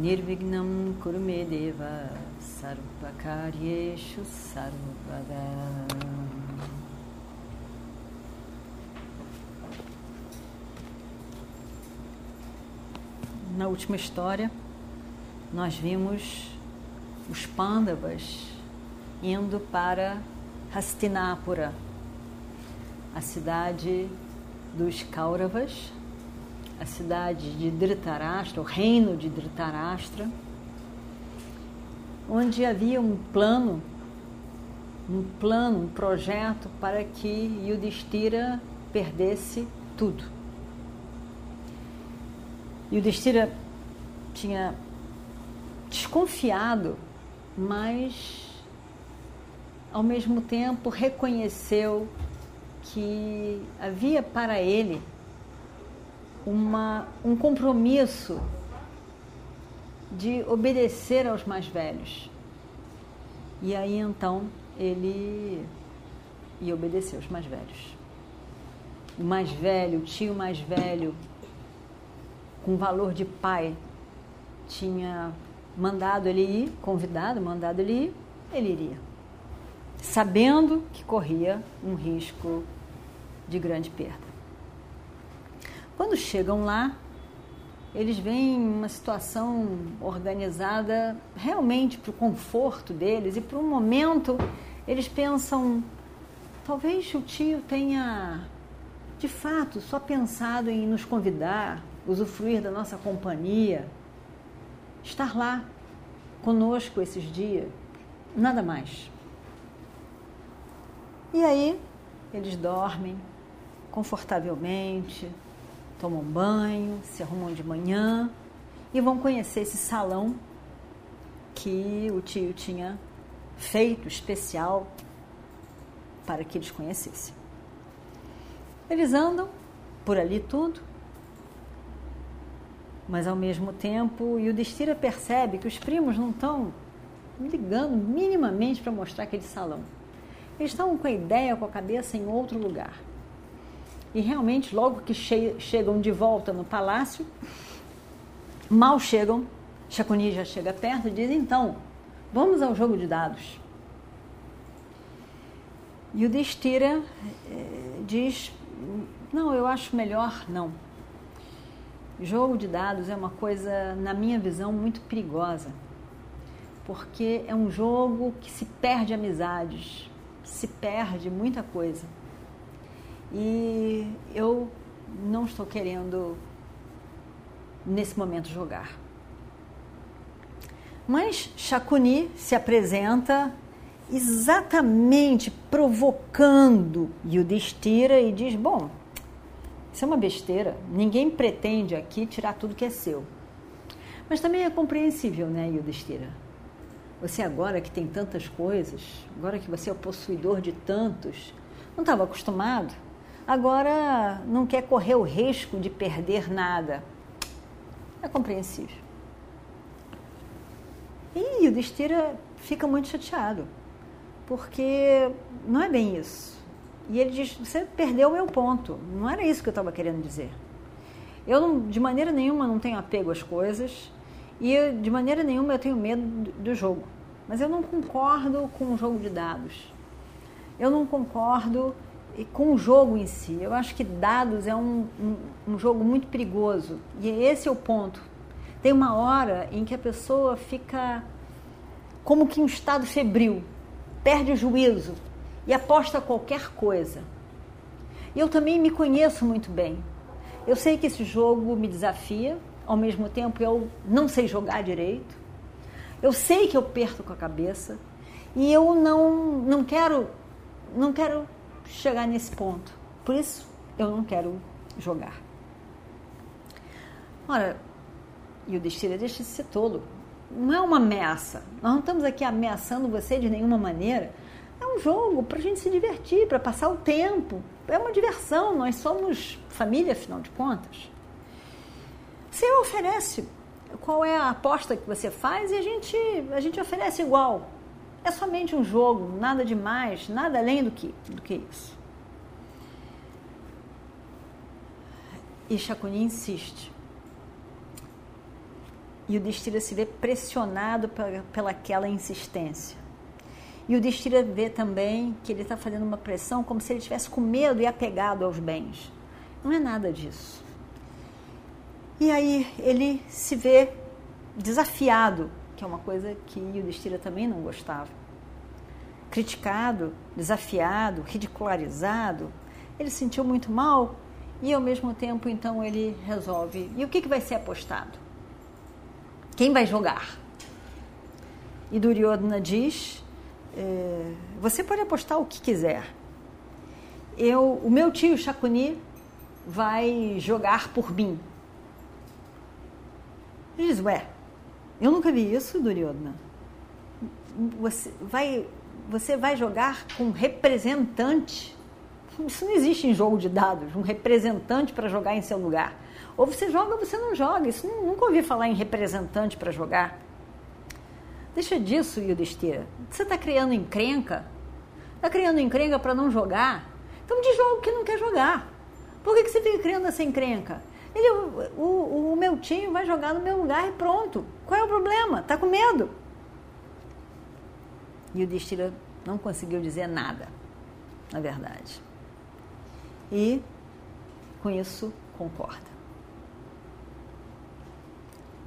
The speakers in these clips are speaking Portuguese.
Nirvignam Kurumedeva Sarvakaryeshu Sarvada Na última história, nós vimos os Pandavas indo para Hastinapura, a cidade dos Kauravas, a cidade de Dhritarashtra, o reino de Dhritarashtra, onde havia um plano, um plano, um projeto para que Yudhishthira perdesse tudo. Yudhishthira tinha desconfiado, mas ao mesmo tempo reconheceu que havia para ele uma, um compromisso de obedecer aos mais velhos. E aí então ele ia obedecer aos mais velhos. O mais velho, o tio mais velho, com valor de pai, tinha mandado ele ir, convidado, mandado ele ir, ele iria. Sabendo que corria um risco de grande perda. Quando chegam lá, eles veem uma situação organizada realmente para o conforto deles e para um momento eles pensam: talvez o tio tenha de fato só pensado em nos convidar, usufruir da nossa companhia, estar lá conosco esses dias, nada mais. E aí eles dormem confortavelmente, tomam banho, se arrumam de manhã e vão conhecer esse salão que o tio tinha feito especial para que eles conhecessem. Eles andam por ali tudo, mas ao mesmo tempo Yudhishthira percebe que os primos não estão ligando minimamente para mostrar aquele salão. Eles estão com a ideia, com a cabeça em outro lugar. E realmente, logo que che chegam de volta no palácio, mal chegam, Shakuni já chega perto e diz: então, vamos ao jogo de dados. E o Destira eh, diz: não, eu acho melhor não. Jogo de dados é uma coisa, na minha visão, muito perigosa, porque é um jogo que se perde amizades, se perde muita coisa. E eu não estou querendo, nesse momento, jogar. Mas Shakuni se apresenta exatamente provocando Yudhishthira e diz: Bom, isso é uma besteira, ninguém pretende aqui tirar tudo que é seu. Mas também é compreensível, né, Yudhishthira? Você agora que tem tantas coisas, agora que você é o possuidor de tantos, não estava acostumado agora não quer correr o risco de perder nada. É compreensível. E o Destira fica muito chateado, porque não é bem isso. E ele diz: Você perdeu o meu ponto, não era isso que eu estava querendo dizer. Eu, não, de maneira nenhuma, não tenho apego às coisas e eu, de maneira nenhuma eu tenho medo do jogo. Mas eu não concordo com o jogo de dados. Eu não concordo e com o jogo em si. Eu acho que dados é um, um, um, jogo muito perigoso e esse é o ponto. Tem uma hora em que a pessoa fica como que em um estado febril, perde o juízo e aposta qualquer coisa. Eu também me conheço muito bem. Eu sei que esse jogo me desafia, ao mesmo tempo eu não sei jogar direito. Eu sei que eu perco com a cabeça e eu não, não quero não quero chegar nesse ponto. Por isso, eu não quero jogar. Ora, e o Destira deixa de ser tolo. não é uma ameaça. Nós não estamos aqui ameaçando você de nenhuma maneira. É um jogo para a gente se divertir, para passar o tempo. É uma diversão. Nós somos família, afinal de contas. Você oferece qual é a aposta que você faz e a gente, a gente oferece igual. É somente um jogo, nada demais, nada além do que, do que isso. E Chacuni insiste. E o Destira se vê pressionado pela, pelaquela insistência. E o Destira vê também que ele está fazendo uma pressão como se ele estivesse com medo e apegado aos bens. Não é nada disso. E aí ele se vê desafiado, que é uma coisa que o também não gostava. Criticado, desafiado, ridicularizado. Ele se sentiu muito mal e ao mesmo tempo então ele resolve. E o que, que vai ser apostado? Quem vai jogar? E Duryodhana diz: é, você pode apostar o que quiser. Eu, o meu tio Shakuni vai jogar por mim. Ele diz, ué, eu nunca vi isso, Duryodhana. Você vai, você vai jogar com representante. Isso não existe em jogo de dados, um representante para jogar em seu lugar. Ou você joga ou você não joga. Isso nunca ouvi falar em representante para jogar. Deixa disso, Yudhishthira. Você está criando encrenca? Está criando encrenca para não jogar? Então de jogo que não quer jogar. Por que, que você fica criando essa encrenca? Ele, o, o, meu tio vai jogar no meu lugar e pronto. Qual é o problema? Tá com medo? E o Destira não conseguiu dizer nada, na verdade. E com isso concorda.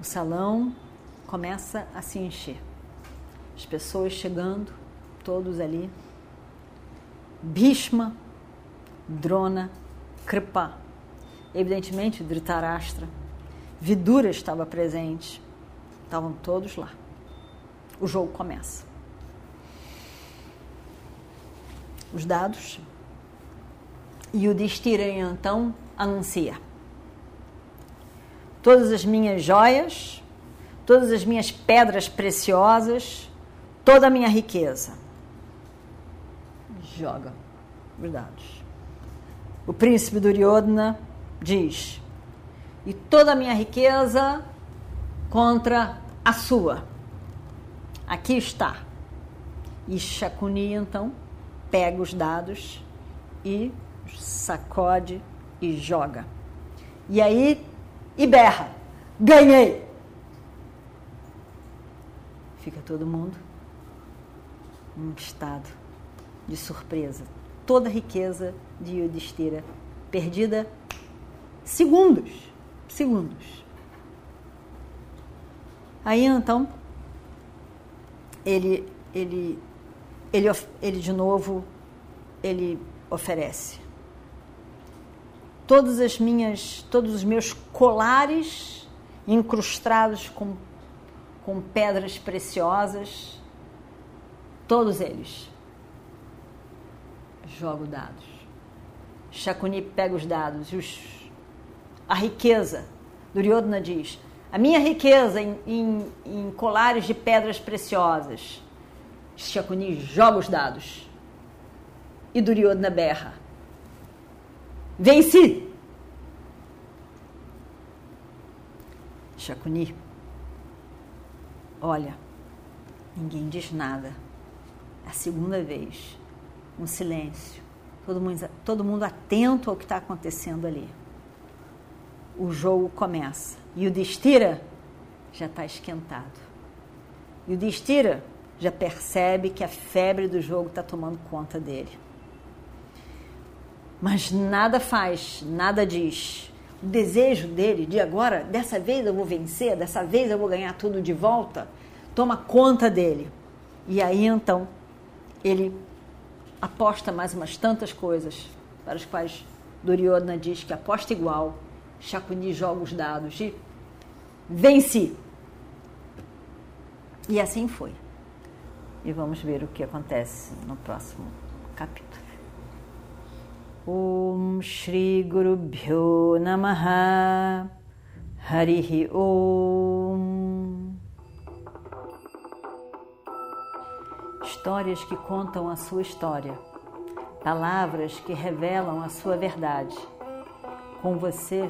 O salão começa a se encher. As pessoas chegando, todos ali. Bhishma, Drona, Kripa Evidentemente, Dhritarashtra, Vidura estava presente. Estavam todos lá. O jogo começa. Os dados. E o Destira então anuncia. Todas as minhas joias, todas as minhas pedras preciosas, toda a minha riqueza. Joga os dados. O príncipe Duryodhana diz: E toda a minha riqueza contra a sua. Aqui está. E Shakuni então pega os dados e sacode e joga. E aí e berra: Ganhei! Fica todo mundo num estado de surpresa. Toda a riqueza de Yudhishthira perdida segundos. Segundos. Aí então, ele, ele, ele, ele de novo, ele oferece. Todas as minhas, todos os meus colares incrustados com, com pedras preciosas, todos eles. Jogo dados. Chacuni pega os dados e os a riqueza. Duryodhana diz: a minha riqueza em, em, em colares de pedras preciosas. Shakuni joga os dados. E Duryodhana berra: Venci! Shakuni, olha, ninguém diz nada. A segunda vez. Um silêncio. Todo mundo, todo mundo atento ao que está acontecendo ali o jogo começa. E o Destira já está esquentado. E o Destira já percebe que a febre do jogo está tomando conta dele. Mas nada faz, nada diz. O desejo dele de agora, dessa vez eu vou vencer, dessa vez eu vou ganhar tudo de volta, toma conta dele. E aí então ele aposta mais umas tantas coisas para as quais Duryodhana diz que aposta igual Chacuni joga os dados e vence. E assim foi. E vamos ver o que acontece no próximo capítulo. Om Shri Guru Bhyo Namaha Harihi Om histórias que contam a sua história, palavras que revelam a sua verdade. Com você,